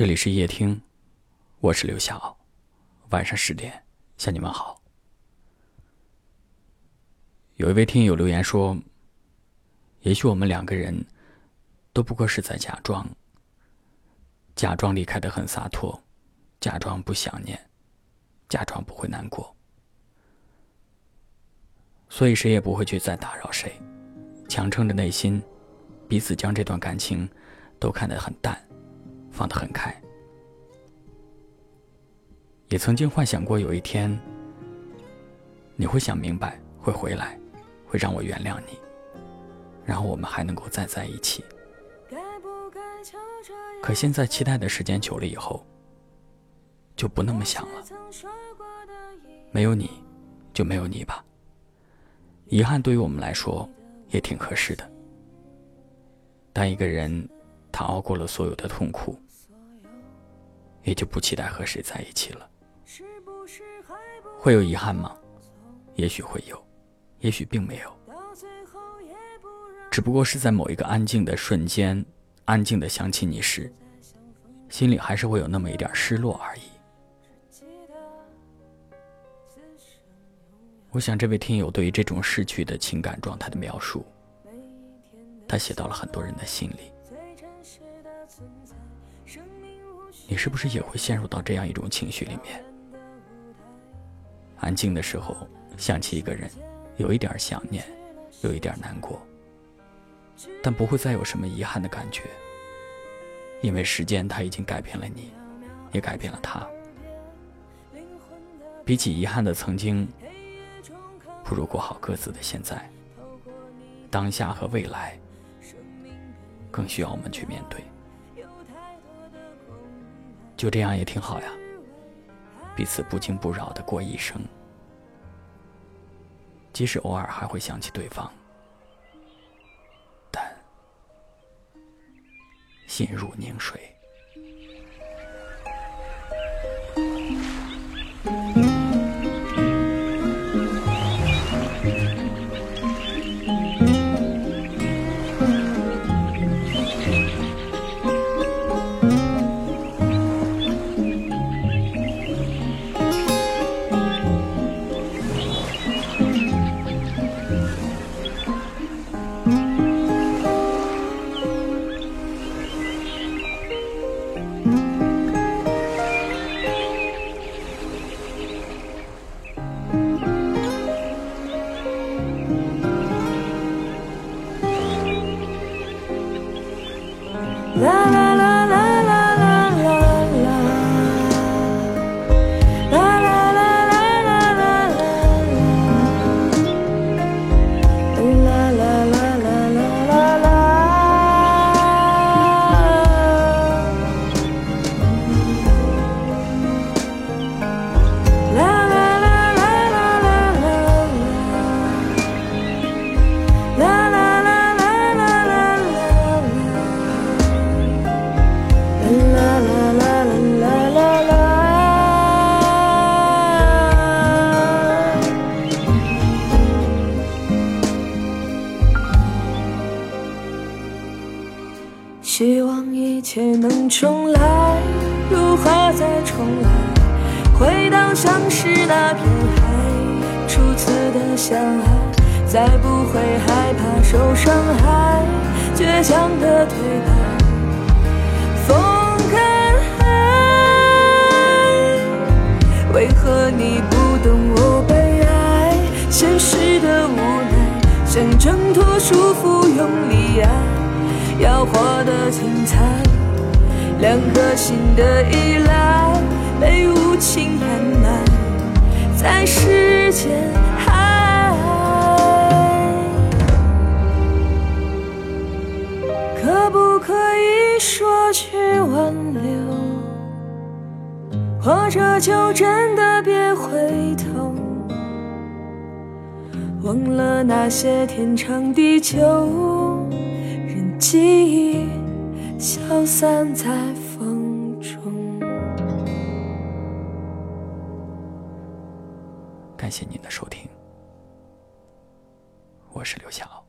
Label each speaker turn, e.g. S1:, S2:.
S1: 这里是夜听，我是刘晓。晚上十点向你们好。有一位听友留言说：“也许我们两个人都不过是在假装，假装离开的很洒脱，假装不想念，假装不会难过，所以谁也不会去再打扰谁，强撑着内心，彼此将这段感情都看得很淡。”放得很开，也曾经幻想过有一天，你会想明白，会回来，会让我原谅你，然后我们还能够再在一起。可现在期待的时间久了以后，就不那么想了。没有你，就没有你吧。遗憾对于我们来说也挺合适的。当一个人。他熬过了所有的痛苦，也就不期待和谁在一起了。会有遗憾吗？也许会有，也许并没有。只不过是在某一个安静的瞬间，安静的想起你时，心里还是会有那么一点失落而已。我想，这位听友对于这种逝去的情感状态的描述，他写到了很多人的心里。你是不是也会陷入到这样一种情绪里面？安静的时候想起一个人，有一点想念，有一点难过，但不会再有什么遗憾的感觉，因为时间它已经改变了你，也改变了他。比起遗憾的曾经，不如过好各自的现在。当下和未来，更需要我们去面对。就这样也挺好呀，彼此不惊不扰的过一生，即使偶尔还会想起对方，但心如凝水。
S2: 啦啦啦。能重来，如何再重来？回到相识那片海，初次的相爱，再不会害怕受伤害，倔强的对白。风跟海，为何你不懂我悲哀？现实的无奈，想挣脱束缚，用力爱。要活得精彩，两颗心的依赖被无情掩埋在时间海。可不可以说句挽留，或者就真的别回头，忘了那些天长地久。记忆消散在风中。
S1: 感谢您的收听，我是刘晓。